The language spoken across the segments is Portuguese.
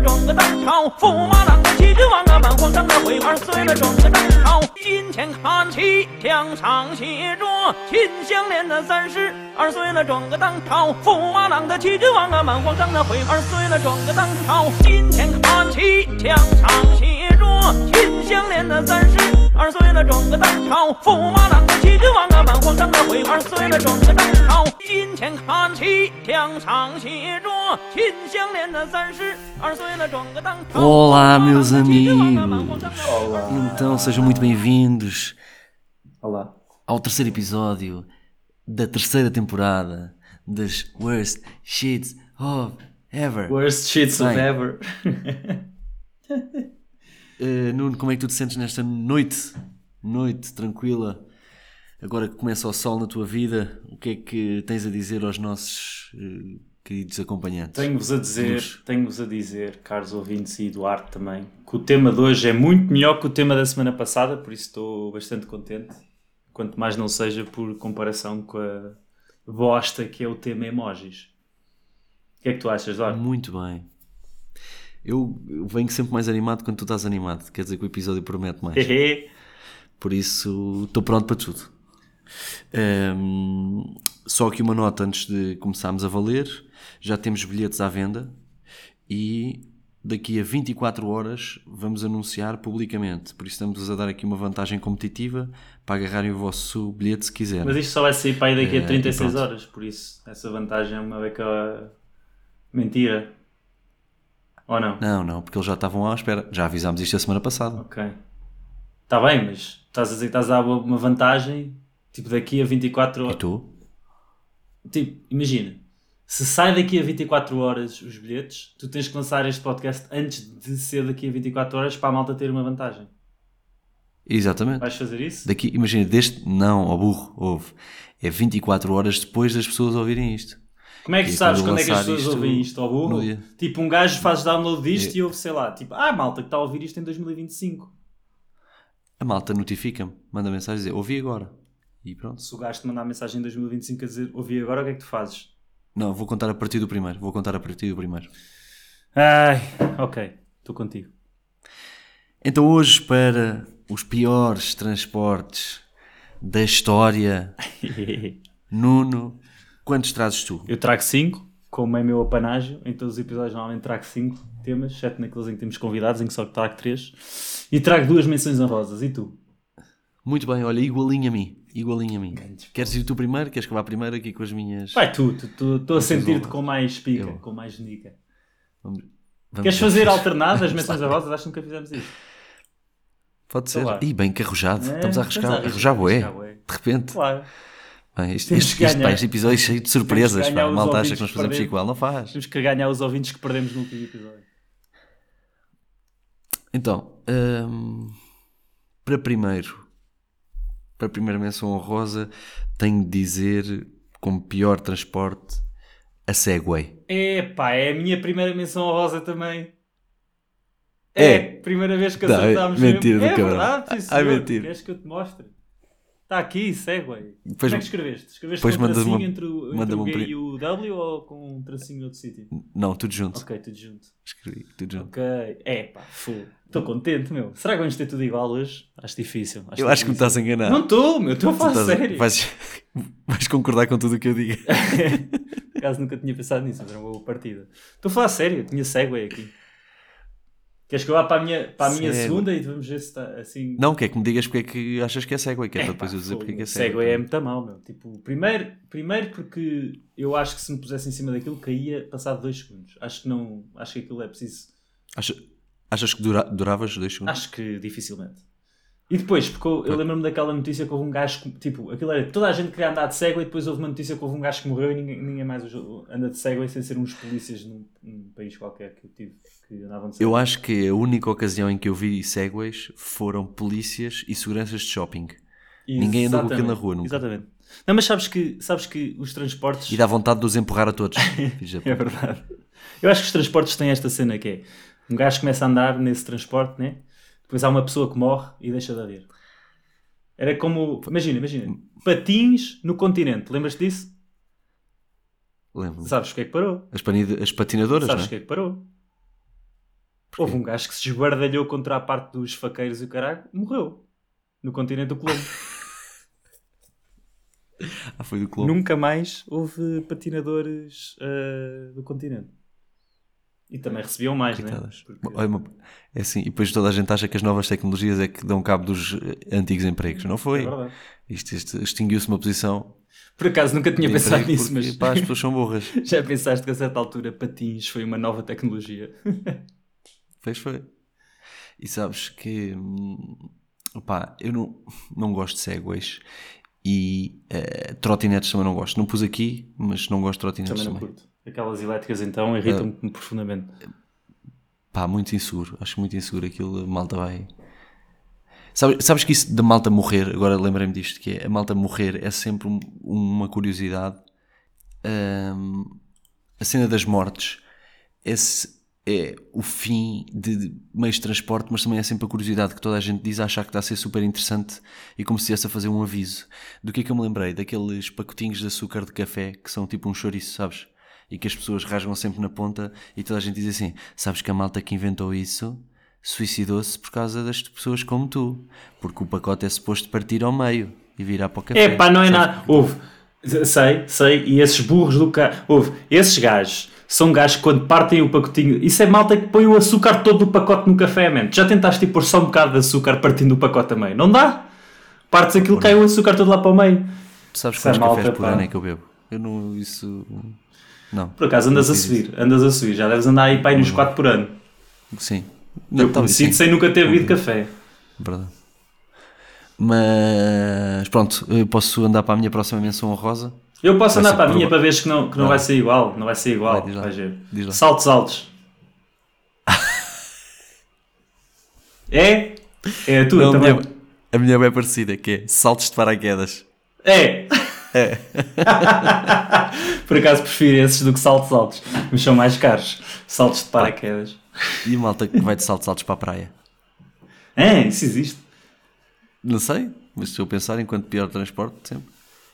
撞个当朝，驸马郎的齐君王啊，满皇上的徽儿碎了；撞个当朝，金钱看齐，将相携着，金项链的三十二碎了；撞个当朝，驸马郎的齐君王啊，满皇上的徽儿碎了；撞个当朝，金钱看齐，将相携着，金项链的三十二碎了；撞个当朝，驸马郎。Olá, meus amigos. Então, sejam muito bem-vindos Olá. ao terceiro episódio da terceira temporada das Worst Shits of Ever. Worst shits of Bem. ever. Uh, Nuno, como é que tu te sentes nesta noite? Noite tranquila. Agora que começa o sol na tua vida, o que é que tens a dizer aos nossos uh, queridos acompanhantes? Tenho-vos a dizer, Luz. tenho-vos a dizer, caros ouvintes e Eduardo também, que o tema de hoje é muito melhor que o tema da semana passada, por isso estou bastante contente. Quanto mais não seja por comparação com a bosta que é o tema emojis. O que é que tu achas, Eduardo? Muito bem. Eu venho sempre mais animado quando tu estás animado. Quer dizer que o episódio promete mais. Por isso, estou pronto para tudo. Ahm, só aqui uma nota antes de começarmos a valer. Já temos bilhetes à venda e daqui a 24 horas vamos anunciar publicamente. Por isso estamos a dar aqui uma vantagem competitiva para agarrarem o vosso bilhete se quiserem. Mas isto só vai sair para aí daqui É, a e 36 pronto. horas, por isso essa vantagem é uma beca mentira. Ou não? Não, não, porque eles já estavam à espera. Já avisámos isto a semana passada. Ok. Está bem, mas estás a dizer que estás a dar uma vantagem, tipo daqui a 24 E horas. tu? Tipo, imagina, se sai daqui a 24 horas os bilhetes, tu tens que lançar este podcast antes de ser daqui a 24 horas para a malta ter uma vantagem. Exatamente. Vais fazer isso? Daqui, imagina, deste. Não, ó burro, houve. É 24 horas depois das pessoas ouvirem isto. Como é que E tu sabes quando é que as pessoas ouvem isto ao burro? Tipo, um gajo faz download disto É. e ouve, sei lá, tipo, ah, malta que está a ouvir isto em 2025. A malta notifica-me, manda mensagem dizer ouvi agora. E pronto. Se o gajo te mandar mensagem em 2025 a dizer, ouvi agora, o que é que tu fazes? Não, vou contar a partir do primeiro. Vou contar a partir do primeiro. Ai, ok, estou contigo. Então hoje para os piores transportes da história, Nuno, quantos trazes tu? Eu trago 5, como é meu apanágio. Em todos os episódios normalmente trago 5 temas, exceto naqueles em que temos convidados, em que só trago 3. E trago duas menções honrosas. E tu? Muito bem, olha, igualinho a mim. Igualinho a mim. Queres ir tu primeiro? Queres que vá primeiro aqui com as minhas. Vai tu, estou a sentir-te com mais pica, Eu. com mais nica. Vamos- vamos Queres fazer alternado as menções honrosas? Acho que nunca fizemos isso. Pode ser. Então vá. Ih, bem que arrojado. É, Estamos a arriscar. a Arrojar bué. De repente. Claro. Bem, isto, Temos isto, isto, pá, este episódio é cheio de surpresas. Pá. Malta acha que nós fazemos perdemos. igual. Não faz. Temos que ganhar os ouvintes que perdemos no último episódio. Então, hum, para primeiro, para a primeira menção honrosa, tenho de dizer como pior transporte a Segway. Epá, é a minha primeira menção honrosa também. É. É, primeira vez que Não, acertámos. é mentira mesmo. do É caralho. verdade, Ai, mentira. Queres que eu te mostre? Está aqui, segue. Depois- Como é que escreveste? Escreveste com um tracinho uma- entre o, entre o um G print. e o W ou com um tracinho noutro sítio? Não, tudo junto. Ok, tudo junto. Escrevi, tudo junto. Ok. É pá. Estou contente, meu. Será que vamos ter tudo igual hoje? Acho difícil. Eu acho que me difícil. estás a enganar. Não estou, meu. Estou a falar sério. Vais, vais concordar com tudo o que eu digo. Por acaso nunca tinha pensado nisso, mas era uma boa partida. Estou a falar sério, tinha Segway aqui. Queres que eu vá para a minha, para a minha segunda e vamos ver se está assim. Não, quer que me digas porque é que achas que é Segway, que é, para depois eu dizer porque é que é Segway. Segway é muito mal, meu. Tipo, primeiro, primeiro porque eu acho que se me pusesse em cima daquilo caía passado dois segundos. Acho que não. Acho que aquilo é preciso. Acha- achas que dura- duravas dois segundos? Acho que dificilmente. E depois, porque eu, eu lembro-me daquela notícia que houve um gajo que, tipo, aquilo era toda a gente queria andar de Segway e depois houve uma notícia que houve um gajo que morreu e ninguém, ninguém mais anda de Segway sem ser uns polícias num, num país qualquer que eu tive que andavam de Segway. Eu acho que a única ocasião em que eu vi segways foram polícias e seguranças de shopping. Ninguém anda com aquilo na rua nunca. Exatamente. Não, mas sabes que, sabes que os transportes. E dá vontade de os empurrar a todos. É verdade. Eu acho que os transportes têm esta cena que é um gajo começa a andar nesse transporte, né? Depois há uma pessoa que morre e deixa de haver. Era como. Imagina, imagina. Patins no continente. Lembras-te disso? Lembro-me. Sabes o que é que parou? As, panida- as patinadoras, Sabes o que é? é que parou? Houve um gajo que se esguardalhou contra a parte dos faqueiros e o caralho, morreu. No continente do Colombo. Ah, foi do clube. Nunca mais houve patinadores ah, do continente. E também recebiam mais, né? Coitadas. Porque- Olha, uma- É assim, e depois toda a gente acha que as novas tecnologias é que dão cabo dos eh, antigos empregos. Não É foi. verdade. Isto, isto extinguiu-se uma posição Por acaso nunca tinha pensado nisso, porque, mas pá, as pessoas são burras. já pensaste que a certa altura patins foi uma nova tecnologia? Fez foi. E sabes que hum, opá, eu não, não gosto de segways e eh, trotinetes também não gosto. Não pus aqui, mas não gosto de trotinetes Também também. Aquelas elétricas então irritam-me profundamente. Pá, muito inseguro. Acho muito inseguro aquilo. A malta vai. Sabes, sabes que isso da malta morrer, agora lembrei-me disto, que é a malta morrer é sempre um- uma curiosidade. Hum, a cena das mortes esse é o fim de de meios de transporte, mas também é sempre a curiosidade que toda a gente diz a achar que está a ser super interessante e como se estivesse a fazer um aviso. Do que é que eu me lembrei? Daqueles pacotinhos de açúcar de café que são tipo um chouriço, sabes? E que as pessoas rasgam sempre na ponta e toda a gente diz assim: Sabes que a malta que inventou isso suicidou-se por causa das pessoas como tu, porque o pacote é suposto partir ao meio e virar para o café. É pá, não é Sabes? nada. Houve. Sei, sei. E esses burros do carro. Houve. Esses gajos são gajos que quando partem o pacotinho. Isso é malta que põe o açúcar todo do pacote no café, man. Já tentaste pôr só um bocado de açúcar partindo o pacote a meio? Não dá? Partes aquilo, cai o açúcar todo lá para o meio. Tu sabes quantos malta, cafés por pá. ano é que eu bebo? Eu não. Isso. Não. Por acaso andas Não a subir, andas a subir. Já deves andar aí para aí nos 4 por ano. Sim. Eu talvez conheci sim. sem nunca ter bebido café. Verdade. Mas pronto, eu posso andar para a minha próxima menção honrosa. Eu posso Vai andar para a minha para ver que não, que não Vai. vai ser igual. Não vai ser igual. Vai. Vais ver. Saltos altos. é? É a tua Não, a, também. minha, a minha é bem parecida, que é saltos de paraquedas. É! É. Por acaso prefiro esses do que saltos altos. Mas são mais caros. Saltos de paraquedas. E a malta que vai de saltos altos para a praia. É, isso existe. Não sei, mas se eu pensar enquanto pior transporte, sempre.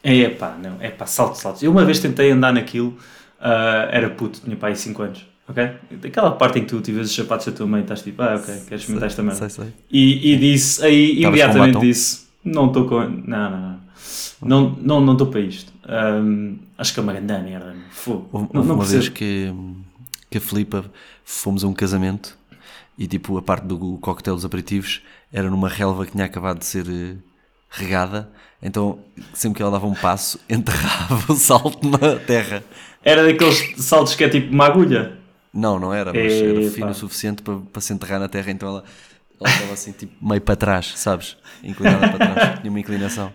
É pá, não. É pá, saltos altos. Eu uma vez tentei andar naquilo. ah, era puto, tinha pá aí 5 anos. Ok? Daquela parte em que tu tives os sapatos da tua mãe e estás tipo, ah, ok, queres experimentar esta merda. Sei, sei. E, e disse, aí Estavas imediatamente disse, não estou com. Não, não, não. Não estou não, não para isto. Ahm, acho que é uma grande merda. Fogo. Houve, Não, houve não uma vez percebo. que, que a Filipa fomos a um casamento e tipo a parte do coquetel dos aperitivos era numa relva que tinha acabado de ser eh, regada, então sempre que ela dava um passo enterrava o salto na terra. Era daqueles saltos que é tipo uma agulha. Não, não era, mas era fino o suficiente para, para se enterrar na terra, então ela, ela estava assim tipo meio para trás, sabes? Inclinada para trás, tinha uma inclinação.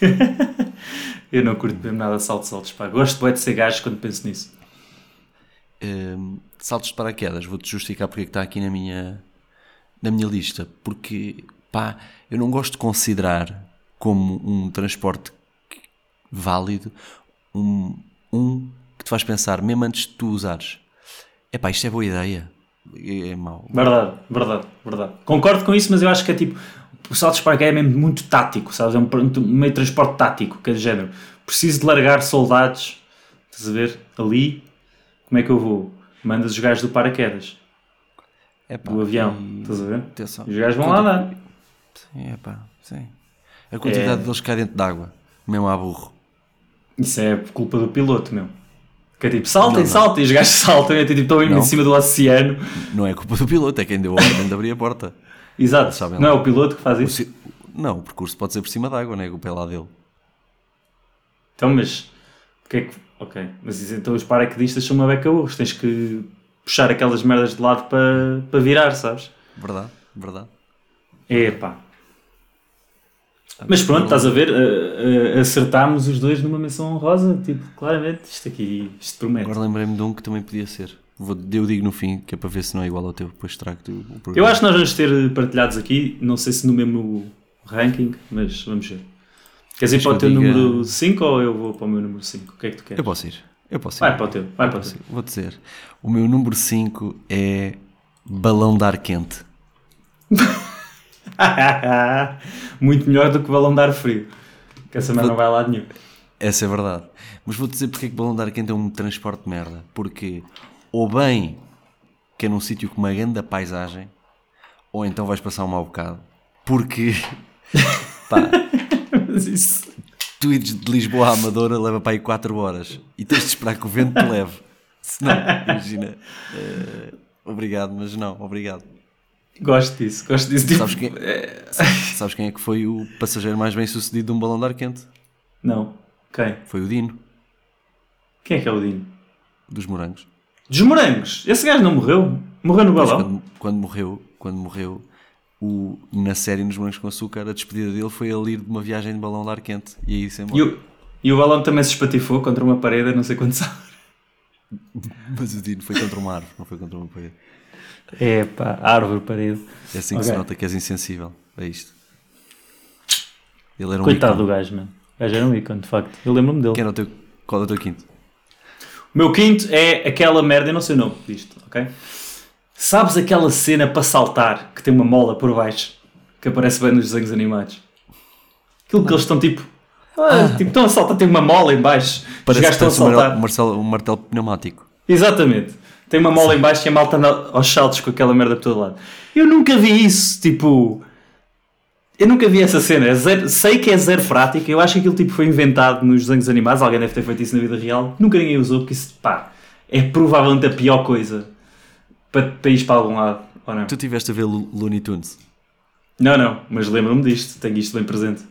Eu não curto mesmo nada de saltos altos. Pá. Gosto de ser gajo quando penso nisso. Hum, saltos de paraquedas, vou-te justificar porque é está aqui na minha, na minha lista. Porque, pá, eu não gosto de considerar como um transporte válido um, um que te faz pensar, mesmo antes de tu usares, é pá, isto é boa ideia. É mau. Verdade, verdade, verdade. Concordo com isso, mas eu acho que é tipo. O salto de paraquedas é mesmo muito tático, sabes? É um, um meio de transporte tático, que é de género. Preciso de largar soldados, estás a ver? Ali, como é que eu vou? Mandas os gajos do paraquedas, É pá, do avião, e- estás a ver? atenção. Os gajos vão lá dar. Sim, é pá, sim. A quantidade É. deles cá dentro d'água, mesmo à burro. Isso é culpa do piloto, meu. Que é tipo, saltem, Não, não. saltem, e os gajos saltam e é tipo, estão em cima do oceano. Não é culpa do piloto, é quem deu a ordem de abrir a porta. Exato, não é o piloto que faz O isso. ci- Não, o percurso pode ser por cima d'água, não é? O pé lá dele. Então, mas. Que é que. Ok, mas então os paraquedistas são uma beca burros. Tens que puxar aquelas merdas de lado para, para virar, sabes? Verdade, verdade. Epá. Mas pronto, estás a ver, uh, uh, acertámos os dois numa menção honrosa, tipo, claramente, isto aqui, isto promete. Agora lembrei-me de um que também podia ser. Vou, eu digo no fim, que é para ver se não é igual ao teu, depois trago-te o programa. Eu acho que nós vamos ter partilhados aqui, não sei se no mesmo ranking, mas vamos ver. Queres ir para o teu diga... número 5 ou eu vou para o meu número 5? O que é que tu queres? Eu posso ir. Eu posso ir. Vai para o teu, vai para o teu. Vou dizer. O meu número 5 é balão de ar quente. Muito melhor do que balão de ar frio. Que essa merda não vai a lado nenhum. Essa é verdade. Mas vou dizer porque é que balão de ar quente é um transporte de merda. Porque ou bem que é num sítio com uma grande paisagem, ou então vais passar um mau bocado. Porque pá, isso... tu ires de Lisboa à Amadora leva para aí 4 horas e tens de esperar que o vento te leve. Senão, imagina. Uh, obrigado, mas não, obrigado. Gosto disso, gosto disso. Tipo, sabes, quem, sabes quem é que foi o passageiro mais bem sucedido de um balão de ar quente? Não. Quem? Foi o Dino. Quem é que é o Dino? Dos morangos. Dos morangos? Esse gajo não morreu? Morreu no balão? Quando, quando, morreu, quando morreu, o, na série Nos Morangos com Açúcar, a despedida dele foi ele ir de uma viagem de balão de ar quente. E aí sempre. E o, e o balão também se espatifou contra uma parede, não sei quantos anos. Mas o Dino foi contra uma árvore, não foi contra uma parede. É pá, árvore, parede. É assim que okay. se nota que és insensível. É isto. Ele era um Coitado ícone. do gajo, mano. O gajo era um ícone, de facto. Eu lembro-me dele. Quem era o teu, qual é o teu quinto? O meu quinto é aquela merda, eu não sei o nome disto, ok? Sabes aquela cena para saltar que tem uma mola por baixo que aparece bem nos desenhos animados? Aquilo que eles estão tipo. Ah, ah. Tipo, estão a saltar, tem uma mola em baixo. Parece gajos estão a saltar. Um martelo, um martelo pneumático. Exatamente. Tem uma mola em baixo e a malta anda aos saltos com aquela merda por todo lado. Eu nunca vi isso, tipo. Eu nunca vi essa cena. É zero, sei que é zero prática. Eu acho que aquilo tipo, foi inventado nos desenhos animados. Alguém deve ter feito isso na vida real. Nunca ninguém usou, porque isso, pá, é provavelmente a pior coisa para, para ir para algum lado. Ou não? Tu tiveste a ver Looney Tunes? Não, não, mas lembro-me disto. Tenho isto bem presente.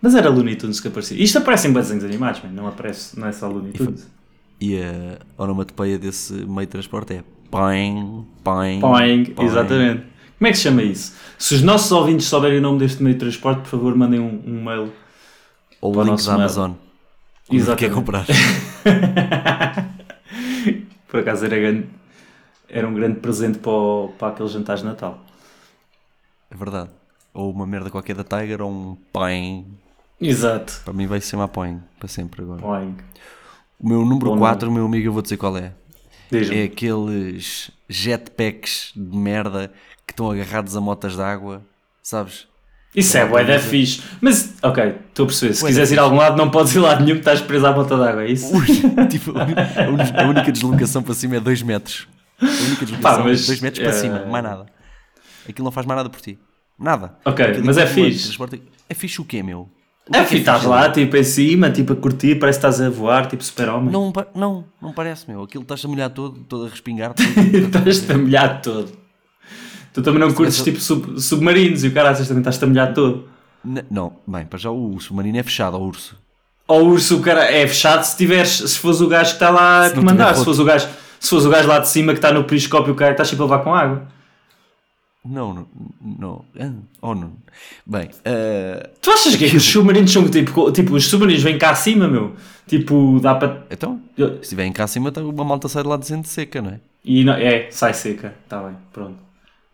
Mas era Looney Tunes que aparecia. Isto aparece em desenhos animados, não aparece, não é só Looney Tunes. E a onomatopeia desse meio de transporte é Poing, Poing. Poing, exatamente. Como é que se chama isso? Se os nossos ouvintes souberem o nome deste meio de transporte, por favor, mandem um, um mail. Ou o link da Amazon. Exatamente. Quer comprar. por acaso era, grande, era um grande presente para, o, para aqueles jantares de Natal. É verdade. Ou uma merda qualquer da Tiger ou um Poing. Exato. Para mim vai se chamar Poing para sempre agora. Poing. O meu número 4, meu amigo, eu vou dizer qual é. É aqueles jetpacks de merda que estão agarrados a motas de água, sabes? Isso é bué da fixe. Mas, ok, estou a perceber. Se quiseres ir a algum lado, não podes ir lá nenhum estás preso à mota de água, é isso? tipo, a única deslocação para cima é 2 metros. A única deslocação Pá, é 2 metros é... para cima, mais nada. Aquilo não faz mais nada por ti. Nada. Ok, Aquilo mas é fixe. É fixe o quê, meu? É, é, estás lá, tipo, em cima, tipo, a curtir, parece que estás a voar, tipo, super-homem. Não, não, não parece, meu. Aquilo estás a molhar todo, todo a respingar. estás a molhar todo. Tu também não curtes, tipo, sub, submarinos e o cara também estás a molhar todo. não, bem, para já o submarino é fechado, ao urso. Ao urso, o cara é fechado se tiveres, se fores o gajo que está lá a comandar, se fores o gajo, se fores o gajo lá de cima que está no periscópio, o cara está sempre a levar com água. Não, não. Ah, oh, não. Bem, uh... tu achas que, é que os submarinos são tipo, tipo, os submarinos vêm cá acima, meu? Tipo, dá para. Então, se estiverem cá acima, tá, uma malta sai de lá dizendo seca, não é? E não, é, sai seca, está bem, pronto.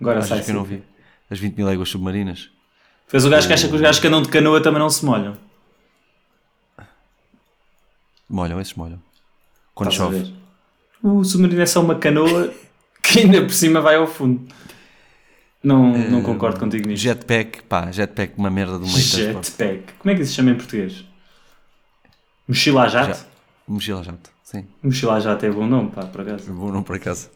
Agora sai que seca. eu não vi. As 20 mil léguas submarinas. Fez o gajo que acha que os gajos que andam de canoa também não se molham. Molham, esses molham. Quando Estás chove. O submarino é só uma canoa que ainda por cima vai ao fundo. Não, uh, não concordo contigo nisso. Jetpack, pá, jetpack uma merda do meio Jetpack. Como é que isso se chama em português? Mochila a jato? Já. Mochila a jato, sim. Mochila a jato é bom nome, pá, por acaso. Bom nome por acaso.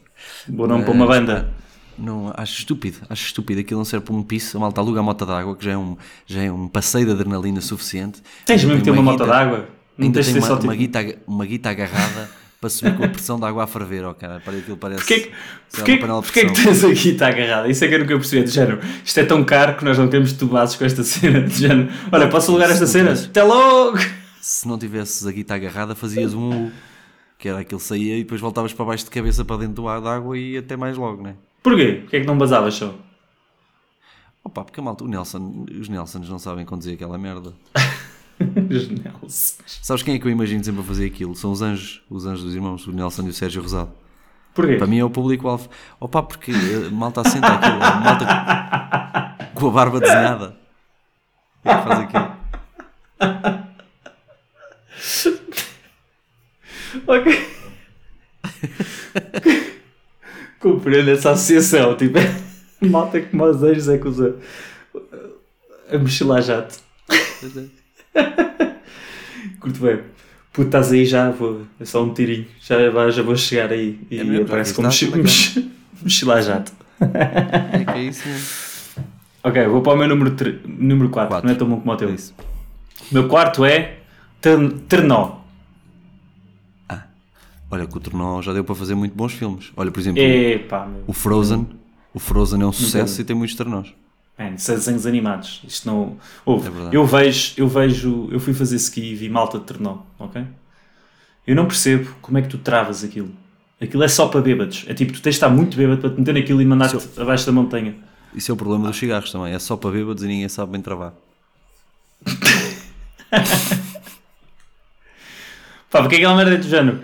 Bom nome uh, para uma banda. Não, acho estúpido, acho estúpido. Aquilo não serve para um piso. A malta aluga a moto d'água, que já é, um, já é um passeio de adrenalina suficiente. Tens mesmo que ter uma, uma moto d'água? Não ainda tens tem uma, uma, tipo... guita, uma guita agarrada para subir com a pressão da água a ferver, oh, cara, para aquilo parece. Porquê, porquê, porquê que tens aqui está agarrada? Isso é que eu nunca percebi. De género, isto é tão caro que nós não temos tubados com esta cena. De género, olha, posso alugar esta cena? Até logo! Se não tivesses a guita agarrada, fazias um que era aquele saía e depois voltavas para baixo de cabeça para dentro da água e até mais logo, não é? Porquê? Porquê é que não basavas só? Opa, porque malta, o Nelson, os Nelsons não sabem conduzir aquela merda. Os Nelsons. Sabes quem é que eu imagino sempre a fazer aquilo? São os anjos, os anjos dos irmãos, o Nelson e o Sérgio Rosado. Porquê? Para mim é o público-alvo. Opa, porque a malta assenta aquilo, a malta com a barba desenhada. É que faz aquilo. Ok. Compreendo essa associação. Tipo, malta como os anjos é que usa a mochila jato. Curto bem. Puto, estás aí já, vou, é só um tirinho. Já, já vou chegar aí. E É mesmo, aparece como mochila jato. É que é isso mesmo. Ok, vou para o meu número 4. Número 4. Quatro. Não é tão bom como o teu. É isso. Meu quarto é Tern- Ternó. Olha, que o Tornó já deu para fazer muito bons filmes. Olha, por exemplo, Epá, o Frozen. O Frozen é um sucesso e tem muitos Tornós. Man, são desenhos animados. Isto não. Ouve, É eu vejo, eu vejo, eu fui fazer ski e vi malta de Ternó, ok? Eu não percebo como é que tu travas aquilo. Aquilo é só para bêbados. É tipo, tu tens de estar muito bêbado para te meter naquilo e mandar-te abaixo da montanha. Isso é o problema dos cigarros também. É só para bêbados e ninguém sabe bem travar. Pá, porque é aquela merda do género.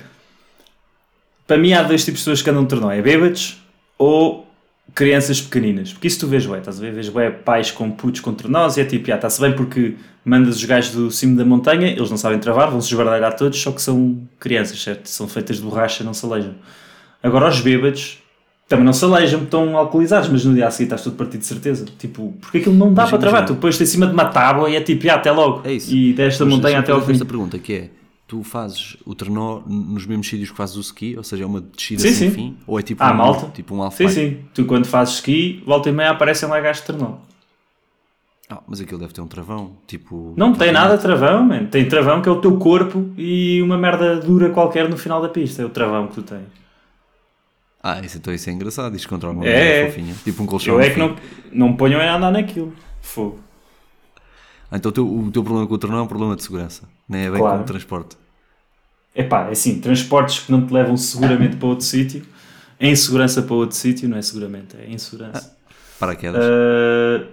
Para mim há dois tipos de pessoas que andam de Ternó. É bêbados ou crianças pequeninas. Porque isso tu vês, ué, estás a ver? Vês, ué, pais com putos com Ternós e é tipo, já, está-se bem porque mandas os gajos do cimo da montanha, eles não sabem travar, vão-se esbardalhar todos, só que são crianças, certo? São feitas de borracha, não se aleijam. Agora os bêbados também não se aleijam, estão alcoolizados, mas no dia a seguir estás tudo partido de certeza. Tipo, porque aquilo não dá Mas para travar. Tu pões-te em cima de uma tábua e é tipo, já, até logo. É isso. E desta montanha até ao fim. esta pergunta que é, tu fazes o trenó nos mesmos sítios que fazes o ski? Ou seja, é uma descida Sim, sem sim. fim? Ou é tipo Ah, um, malta. tipo um Sim, alfai? sim. Tu quando fazes ski, volta e meia aparecem lá gajos de Ternó. Ah, mas aquilo deve ter um travão. Tipo, Não tem nada de travão, man. Tem travão que é o teu corpo e uma merda dura qualquer no final da pista. É o travão que tu tens. Ah, isso, então isso é engraçado. Isto contra alguma É, é. fofinha. Tipo um colchão. Eu é que não, não me ponham a andar naquilo. Fogo. Ah, então o teu, o teu problema com o trenó é um problema de segurança. Não é bem Claro. como o transporte. Epá, é assim, transportes que não te levam seguramente para outro sítio. Em segurança para outro sítio, não é seguramente, é insegurança. Paraquedas. Uh,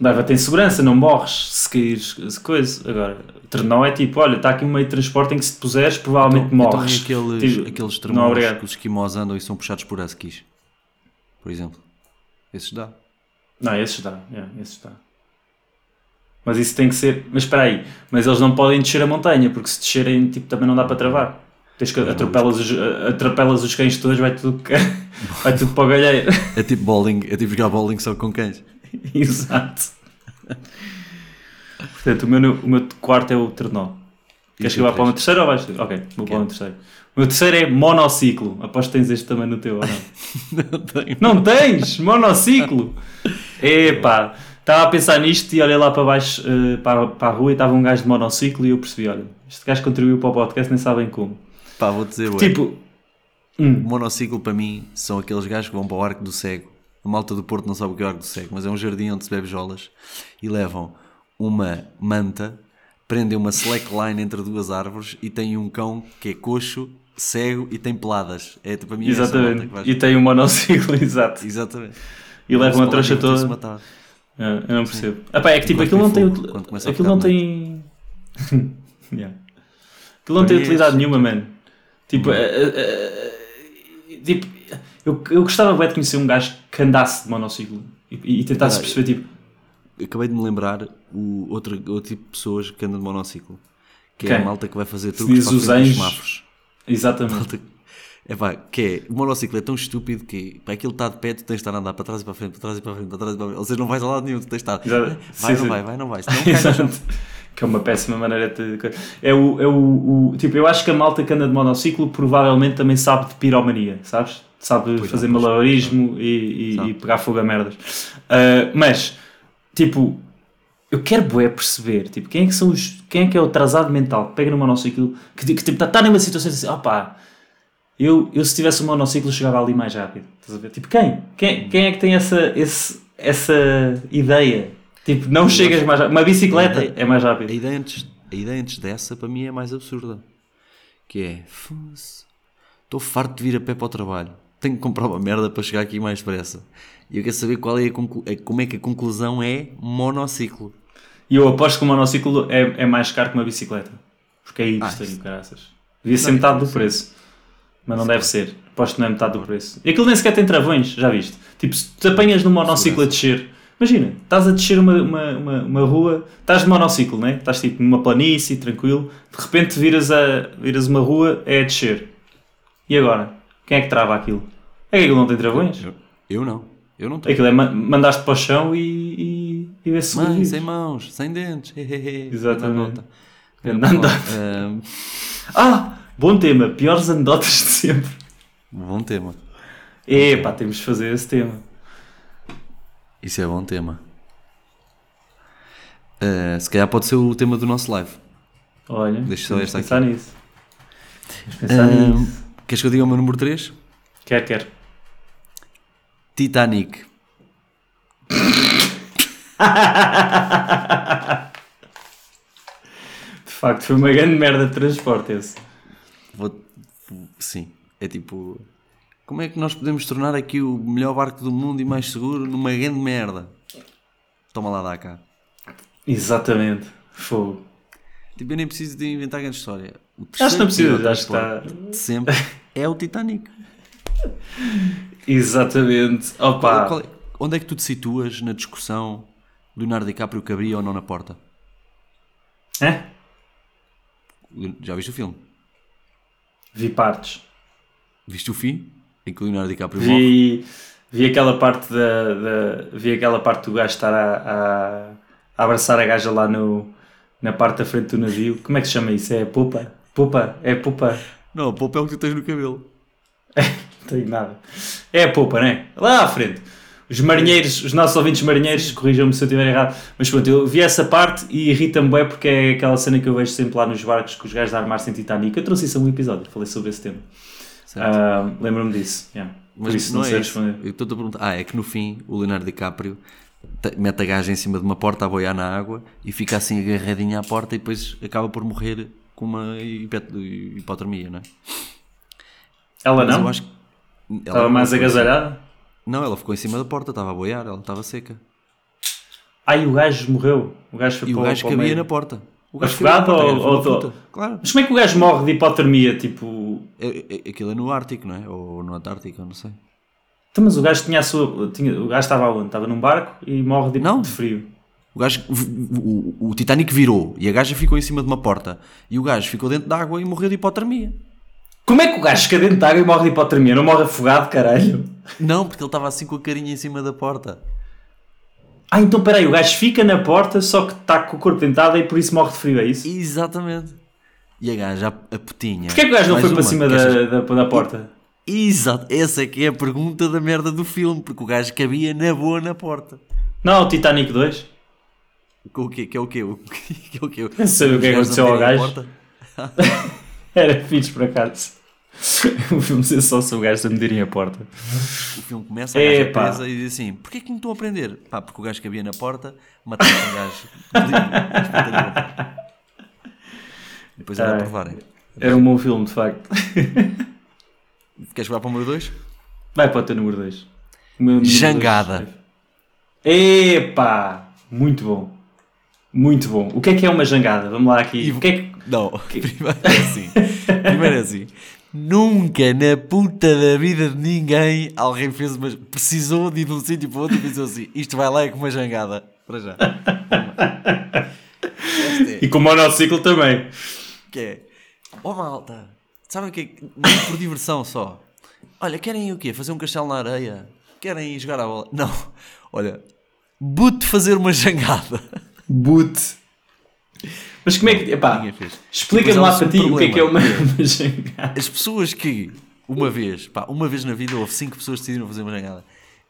Leva-te em segurança, não morres se caíres, se coisa. Agora, trenó é tipo, olha, está aqui um meio de transporte em que se te puseres, provavelmente então, morres. Então, aqueles, Tipo, aqueles obrigado. que os esquimós andam e são puxados por huskies. Por exemplo. Esses dá. Não, esses dá, yeah, esses dá. Mas isso tem que ser. Mas espera aí, mas eles não podem descer a montanha, porque se descerem, tipo, também não dá para travar. Tens que atropelas os, atropelas os cães todos, vai tudo, vai tudo para o galheiro. É tipo bowling, é tipo jogar bowling só com cães. Exato. Portanto, o meu, o meu quarto é o Ternó. Queres que eu vá para o meu terceiro ou vais? Ok, vou para o meu terceiro. O meu terceiro é monociclo. Aposto que tens este também no teu, ou não? Não tenho. Não tens? Monociclo? Epá, estava a pensar nisto e olhei lá para baixo, eh, para, para a rua e estava um gajo de monociclo e eu percebi, olha, este gajo contribuiu para o podcast, nem sabem como. Pá, vou dizer, ué. Tipo, hum, Monociclo para mim são aqueles gajos que vão para o Arco do Cego. A malta do Porto não sabe o que é o Arco do Cego, mas é um jardim onde se bebe jolas e levam uma manta, prendem uma slackline entre duas árvores e têm um cão que é coxo, cego e tem peladas. É para mim é essa malta exatamente. E tem um monociclo, exato. Exatamente. E levam a trouxa toda. É, eu não percebo. Epá, é que tipo, aquilo não tem. Aquilo não tem. Yeah. Aquilo não tem é utilidade nenhuma, mano. Tipo, eh, eh, eh, tipo eu, eu gostava bem de conhecer um gajo que andasse de monociclo e, e tentasse Ah, perceber, tipo, Acabei de me lembrar o outro, outro tipo de pessoas que andam de monociclo. Que é Quem? a malta que vai fazer truques para os anjos. semáforos. exatamente. Malta- É pá, que é, o monociclo é tão estúpido que para aquilo está de pé, tu tens de estar a andar para trás e para frente, para trás e para frente, para trás e para frente. Ou seja, não vais a lado nenhum, tu tens de estar. Exato. Vai, Sim, não sim. vai, vai, não vai. Senão cai no chão. Exato. Que é uma péssima maneira de. É o, é o, o- Tipo, eu acho que a malta que anda de monociclo provavelmente também sabe de piromania, sabes? Sabe Pois fazer não, malabarismo e, e, Sabe. e pegar fogo a merdas. Ah, mas, tipo, eu quero bué perceber, tipo, quem é que são os. Quem é que é o atrasado mental que pega no monociclo que, que tipo, está numa situação assim, opá. Eu, eu se tivesse um monociclo chegava ali mais rápido. Estás a ver? Tipo, quem? Quem, quem é que tem essa, esse, essa ideia? Tipo, não chegas mais rápido. Uma bicicleta A ideia- é mais A rápido. ideia, antes, a ideia antes dessa, para mim, é mais absurda. Que é, "Fosse, estou farto de vir a pé para o trabalho. tenho que comprar uma merda para chegar aqui mais depressa. E eu quero saber qual é a como é que a conclusão é monociclo. E eu aposto que o monociclo é, é mais caro que uma bicicleta. Porque é Ah, isto isso- caraças. Devia ser metade do preço. Mas não deve ser. Aposto que não é metade do preço. E aquilo nem sequer tem travões, já viste? Tipo, se te apanhas num monociclo a descer, imagina, estás a descer uma, uma, uma, uma rua, estás de monociclo, né? Estás tipo numa planície, tranquilo, de repente viras, a, viras uma rua, é a descer. E agora? Quem é que trava aquilo? É que aquilo não tem travões? Eu, eu não. Eu não tenho. Aquilo é ma- mandaste para o chão e, e, e vê se Mãe, sem mãos, sem dentes. Exatamente. Anedota. Ahm, Ah, bom tema. Piores anedotas de sempre. bom tema. Epá, temos de fazer esse tema. Isso é bom tema. Ah, se calhar pode ser o tema do nosso live. Olha, Deixa só esta pensar nisso. Temos de pensar Ahm, nisso. queres que eu diga o meu número 3? Quer, quer. Titanic. De facto, foi uma grande merda de transporte esse. Vou- sim, é tipo. Como é que nós podemos tornar aqui o melhor barco do mundo e mais seguro numa grande merda? Toma lá, dá cá. Exatamente. Fogo. Tipo, eu nem preciso de inventar grande história. O Acho que não precisa, acho que está. de sempre é o Titanic. Exatamente. Opa. Qual é- onde é que tu te situas na discussão Leonardo DiCaprio cabia ou não na porta? Hã? Já viste o filme? Vi partes. Viste o fim? Em que o Leonardo DiCaprio morre? Vi, vi aquela parte da, da- Vi aquela parte do gajo estar a, a, a abraçar a gaja lá no, na parte da frente do navio. Como é que se chama isso? É pupa? Pupa? É pupa? Não, pô, é o que tu tens no cabelo. Não tenho nada. É a popa, né? Lá à frente. Os marinheiros, os nossos ouvintes marinheiros, corrijam-me se eu estiver errado. Mas pronto, eu vi essa parte e irrita-me bem porque é aquela cena que eu vejo sempre lá nos barcos com os gajos a armar-se em Titanic. Eu trouxe isso a um episódio, falei sobre esse tema. Ah, Lembro-me disso. yeah. Por Mas isso não, não, sei é responder. Eu estou-te a perguntar. Ah, é que no fim o Leonardo DiCaprio te- mete a gaja em cima de uma porta a boiar na água e fica assim agarradinha à porta e depois acaba por morrer com uma hipotermia, não é? Ela Mas não? eu acho que. ela Estava não mais agasalhada? Não, ela ficou em cima da porta, estava a boiar, ela estava seca. Ai, o gajo morreu. O gajo foi E o para gajo para cabia meio. na porta. O Afogado cabia na porta, ou- ou-. Claro. Mas como é que o gajo morre de hipotermia? Tipo. É- é- Aquilo é no Ártico, não é? Ou no Antártico, eu não sei. Então, mas o gajo tinha a sua. Tinha, o gajo estava onde? Estava num barco e morre de, Não. de frio. O, gajo, o, o- o Titanic virou e a gaja ficou em cima de uma porta e o gajo ficou dentro da água e morreu de hipotermia. Como é que o gajo fica dentro de água e morre de hipotermia? Não morre afogado, caralho? Não, porque ele estava assim com a carinha em cima da porta. Ah, então peraí, o gajo fica na porta só que está com o corpo dentado e por isso morre de frio, é isso? Exatamente. E a gaja, a, putinha. Porquê é que o gajo não foi para uma, cima que estas- da, da, da porta? Exato, essa é que é a pergunta da merda do filme, porque o gajo cabia na boa na porta. Não, o Titanic 2? Com o quê? Que é o quê? O que é o quê? Não sei o que é aconteceu ao gajo. Era fixe por acaso. o filme ser só sobre o gajo a medirem a porta. O filme começa, a é presa e diz assim: Porquê que não estou a aprender? Pá, porque o gajo cabia na porta, mataste o gajo. Depois era a Ai. provarem. Era um bom filme, de facto. Queres jogar para o número 2? Vai para o teu número 2. Jangada. Epá! Muito bom. Muito bom. O que é que é uma jangada? Vamos lá aqui. E- O que é que... Não, primeiro é assim. Primeiro é assim. Nunca na puta da vida de ninguém alguém fez uma. precisou de ir de um sítio para outro e pensou assim: isto vai lá é com uma jangada. Para já. É, E com o monociclo também. que é. Oh malta, sabem o que é? por diversão só. Olha, querem o quê? Fazer um castelo na areia? Querem ir jogar a bola? Não. Olha, boot fazer uma jangada. Boot. Mas como é que... Epá, explica-me há lá para ti o que é que é uma, jangada. As pessoas que, uma vez, pá, uma vez na vida, houve cinco pessoas que decidiram fazer uma jangada,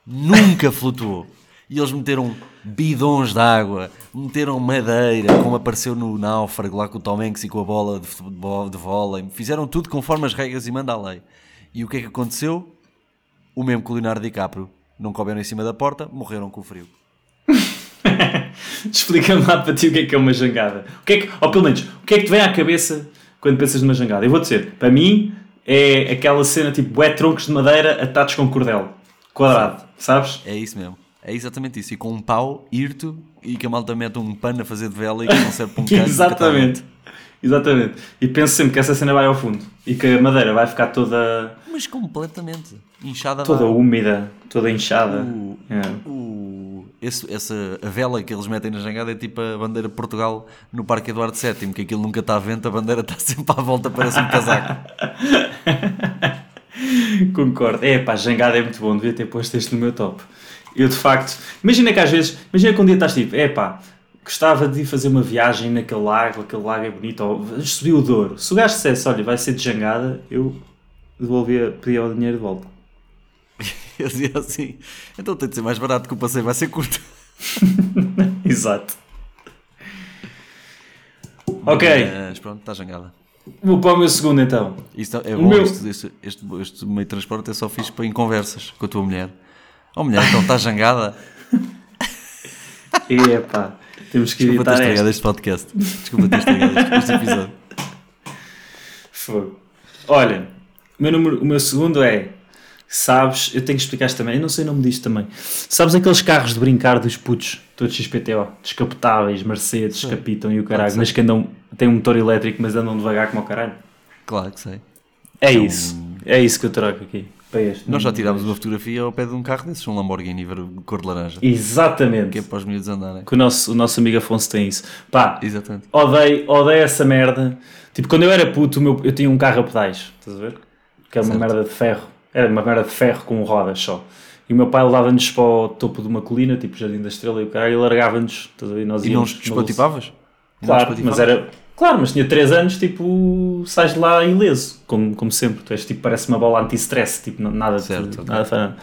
nunca flutuou. E eles meteram bidões de água, meteram madeira, como apareceu no náufrago lá com o Tom Hanks e com a bola de futebol, de vôlei. Fizeram tudo conforme as regras e manda a lei. E o que é que aconteceu? O mesmo que o Leonardo DiCaprio. Não couberam em cima da porta, morreram com o frio. Explica-me lá para ti o que é que é uma jangada. O que é que, ou pelo menos, o que é que te vem à cabeça quando pensas numa jangada? Eu vou dizer, para mim, é aquela cena tipo é troncos de madeira atados com cordel. Quadrado, sabes? É isso mesmo. É exatamente isso. E com um pau, irto, e que a malta mete um pano a fazer de vela e que não serve para um cano. Exatamente. Exatamente. E penso sempre que essa cena vai ao fundo e que a madeira vai ficar toda, Mas completamente. Inchada toda úmida, toda inchada. O- É. o- esse- essa, a vela que eles metem na jangada é tipo a bandeira de Portugal no Parque Eduardo VII, que aquilo nunca está a vento, a bandeira está sempre à volta, parece um casaco. Concordo. É pá, jangada é muito bom, devia ter posto este no meu top. Eu de facto, imagina que às vezes, imagina que um dia estás tipo, é pá, gostava de fazer uma viagem naquele lago, aquele lago é bonito, ou subir o Douro. Se o gajo dissesse, olha, vai ser de jangada, eu devolvia, pedia o dinheiro de volta. Eu dizia assim: então tem de ser mais barato que o passeio vai ser curto. Exato. Ok, Mas pronto, está jangada. vou para o meu segundo então. Isto é O bom, meu- este, este, este meio de transporte é só fixe para em conversas com a tua mulher. Oh mulher, então está jangada? E é pá, temos que Desculpa ter estragado este podcast. Desculpa ter estragado este, episódio. Fogo. Olha, meu, número, o meu segundo é. Sabes, eu tenho que explicar também, eu não sei o nome disto também. Sabes aqueles carros de brincar dos putos, todos XPTO, descapotáveis, Mercedes, capitam e o caralho, mas que andam, têm um motor elétrico, mas andam devagar como o caralho? Claro que sei. É isso, é isso que eu troco aqui. Este. Nós já tirámos uma fotografia ao pé de um carro desses, um Lamborghini cor de laranja. Exatamente. Que é para os miúdos andarem. Que o nosso, o nosso amigo Afonso tem isso. Pá, Exatamente. odeio, odeio essa merda. Tipo, quando eu era puto, meu- eu tinha um carro a pedais, estás a ver? Que era uma merda de ferro. Era uma merda de ferro com rodas só. E o meu pai levava-nos para o topo de uma colina, tipo Jardim da Estrela e o caralho, e largava-nos? E nós E não os Claro, mas era. Claro, mas tinha 3 anos, tipo, sais de lá ileso, como, como sempre. Tu és tipo, parece uma bola anti-stress, tipo, nada. Certo. Nada nada.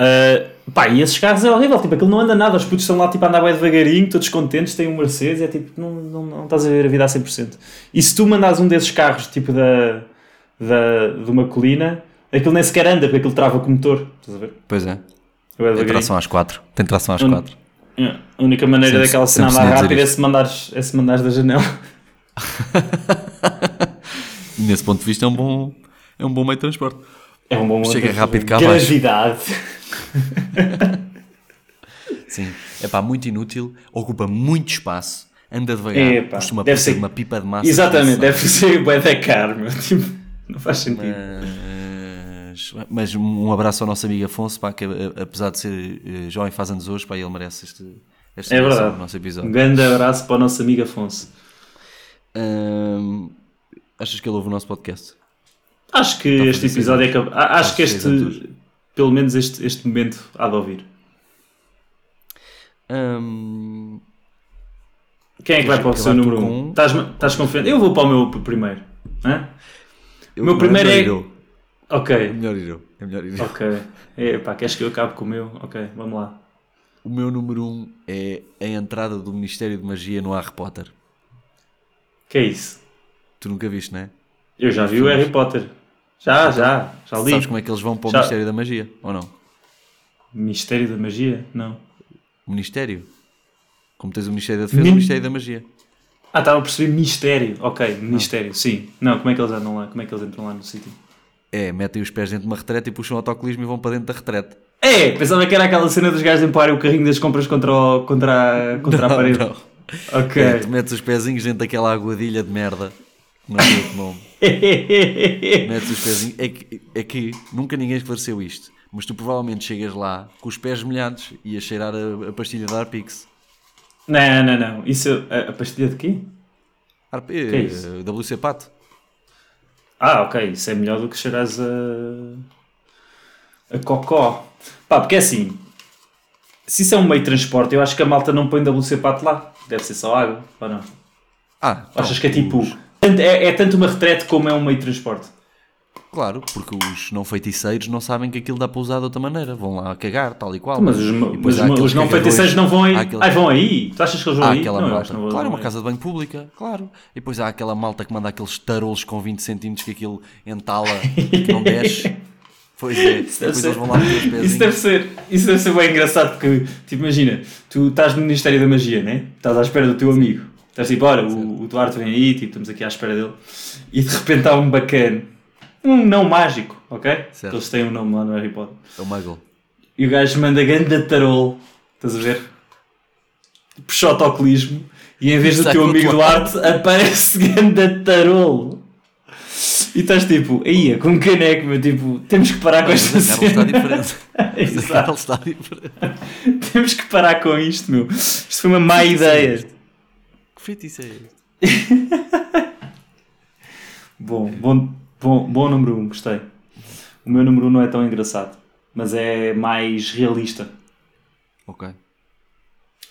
Ah, pá, e esses carros é horrível, tipo, aquilo não anda nada, os putos estão lá tipo, a andar bem devagarinho, todos contentes, têm um Mercedes, é tipo, não, não, não estás a ver a vida a 100%. E se tu mandares um desses carros, tipo, da, da, de uma colina, aquilo nem sequer anda, porque aquilo trava com o motor, estás a ver? Pois é. É Tem tração às 4. Tem tração às Hum. 4. É, A única maneira Sempre- daquela cena andar rápida é se, mandares, é se mandares da janela. Nesse ponto de vista é um bom, é um bom meio de transporte. É um bom Chega rápido cá abaixo. Gravidade. Sim. É pá, muito inútil, ocupa muito espaço, anda devagar, Epá, costuma deve ser- uma pipa de massa. Exatamente, de deve ser bué da caro, meu. Tipo, não faz sentido. Mas, mas um abraço ao nosso amigo Afonso, pá, que a- apesar de ser eh, jovem faz anos hoje, pá, ele merece este, esta É verdade. no nosso Um episódio. grande abraço para o nosso amigo Afonso. Hum, achas que ele ouve o nosso podcast? Acho que este episódio é anos. cap- a- Acho que este, pelo menos este, este momento, há de ouvir. Hum, Quem é que vai para o seu número com 1? um? Estás, estás confiante? Eu vou para o meu primeiro. Hã? eu- O meu primeiro melhor é- eu. É Ok, melhor ir eu. É melhor ir eu. ok. É, pá, queres que eu acabe com o meu? Ok, vamos lá. O meu número 1 um é a entrada do Ministério de Magia no Harry Potter. Que é isso? Tu nunca viste, não é? Eu já vi o Harry Potter. Já, já, já li. Sabes como é que eles vão para o Já. Ministério da Magia? Ou não? Mistério da Magia? Não. Ministério. Como tens o Ministério da Defesa, Min- o Ministério da Magia. Ah, estava a perceber mistério. Ok, mistério, sim. Não, como é que eles andam lá? Como é que eles entram lá no sítio? É, metem os pés dentro de uma retrete e puxam o autocolismo e vão para dentro da retrete. É, pensava que era aquela cena dos gajos empurrarem o carrinho das compras contra, o- contra, a, contra a Não, parede. não. Ok. É, tu metes os pezinhos dentro daquela aguadilha de merda. Não sei outro nome. Metes os pezinhos. É que, é que nunca ninguém esclareceu isto. Mas tu provavelmente chegas lá com os pés molhados e a cheirar a, a pastilha da Arpix. não, não, não. Isso, a, a pastilha de quê? Arp, é isso? eh, WC Pato. Ah, ok. Isso é melhor do que cheirares a. a cocó. Pá, porque é assim. Se isso é um meio de transporte, eu acho que a malta não põe WC pato lá. Deve ser só água, ou não? Ah, Achas que é tipo. É, é tanto uma retrete como é um meio de transporte. Claro, porque os não feiticeiros não sabem que aquilo dá para usar de outra maneira. Vão lá cagar, tal e qual. Mas os, mas há os não feiticeiros não vão aí. Ai, vão aí? Tu achas que eles vão Há aí? aquela não, malta. não claro, é uma vão casa de banho pública, claro. E depois há aquela malta que manda aqueles tarolos com 20 centímetros que aquilo entala e que não desce. Pois é, deve depois ser- eles vão lá meter os Isso deve, ser, isso deve ser bem engraçado porque, tipo, imagina, tu estás no Ministério da Magia, né? Estás à espera do teu amigo. Estás tipo, olha, o, o Duarte vem aí, tipo, estamos aqui à espera dele. E de repente há um bacana Um não mágico, ok? Certo. Eles têm um nome lá no Harry Potter. É o Muggle. E o gajo manda ganda tarol. Estás a ver? Puxa autocolismo. E em vez do Sai teu o amigo Duarte, aparece ganda tarol. E estás tipo, aí, com um caneco, meu, tipo, temos que parar com Mas esta a Carol está cena. diferente. Mas Exato. Está diferente. Temos que parar com isto, meu. Isto foi uma má Sim, sim. ideia. Que feitiço é este? Bom, bom, bom, bom número 1, um, gostei. O meu número 1 um não é tão engraçado, mas é mais realista. Ok.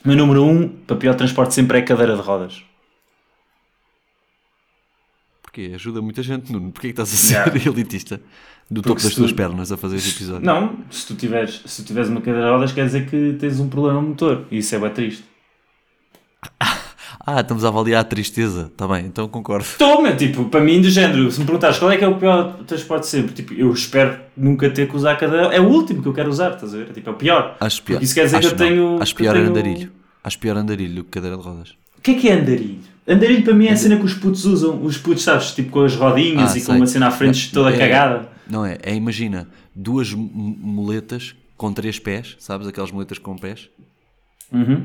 O meu número 1, um, para pior transporte, sempre é cadeira de rodas. Porquê? Ajuda muita gente, Nuno. Porquê que estás a ser Yeah. elitista? Do Porque topo das tu- tuas pernas a fazer este episódio. Não, se tu, tiveres, se tu tiveres uma cadeira de rodas, quer dizer que tens um problema no motor. E isso é bem triste. Ah, estamos a avaliar a tristeza. Está bem, então concordo. Toma, tipo, para mim, do género, se me perguntares qual é que é o pior transporte sempre, tipo, eu espero nunca ter que usar a cadeira. É o último que eu quero usar, estás a ver? Tipo, é o pior. Acho pior. Isso quer dizer Acho que eu não. tenho. Acho pior tenho- andarilho. Acho pior andarilho que cadeira de rodas. O que é que é andarilho? Andarilho para mim é a cena que os putos usam. Os putos, sabes? Tipo com as rodinhas Ah, e com sei. uma cena à frente É- toda é- cagada. Não é? É, imagina, duas muletas com três pés, sabes? Aquelas muletas com pés. Uhum.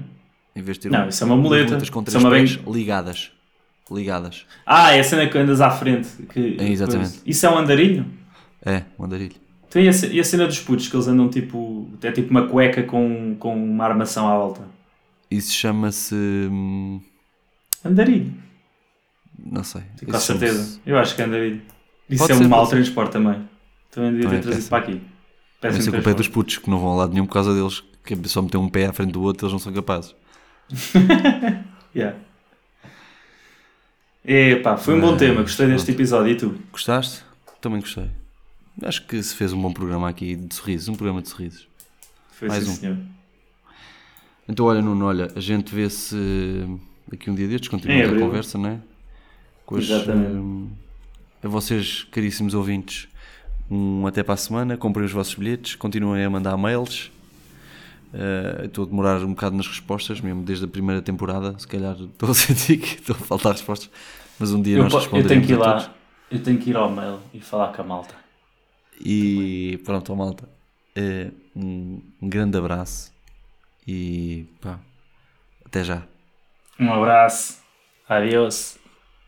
Em vez de ter Não, um- isso é uma muleta. com Isso três é pés bem- ligadas. Ligadas. Ah, é a cena que andas à frente. Que, É, exatamente. coisa. Isso é um andarilho? É, um andarilho. Então, e, a, ce- e a cena dos putos que eles andam tipo. É tipo uma cueca com, com uma armação à volta. Isso chama-se. hum, Andarilho, Não sei. com certeza. Eu acho que é andarilho. Isso Pode é ser, um mau transporte também. Também devia ter é trazido péssimo. para aqui. Deve Péssimo ser culpa é dos putos que não vão a lado nenhum por causa deles. Que é só meter um pé à frente do outro, eles não são capazes. Yeah. Epá, foi um bom Mas, tema, gostei deste pronto. episódio. E tu? Gostaste? Também gostei. Acho que se fez um bom programa aqui de sorrisos. Um programa de sorrisos. Foi Mais sim, um. senhor. Então, olha, Nuno, olha, a gente vê-se daqui um dia destes, continuamos a conversa, não é? Com as, Exatamente. hum, a vocês, caríssimos ouvintes, um até para a semana. Comprem os vossos bilhetes, continuem a mandar mails. Eh, estou a demorar um bocado nas respostas, mesmo desde a primeira temporada. Se calhar estou a sentir que estou a faltar respostas, mas um dia Eu, nós po- eu responderemos tenho que ir todos. lá, eu tenho que ir ao mail e falar com a malta. E pronto, ó, malta. Eh, um, grande abraço e pá, até já. Um abraço. Adiós.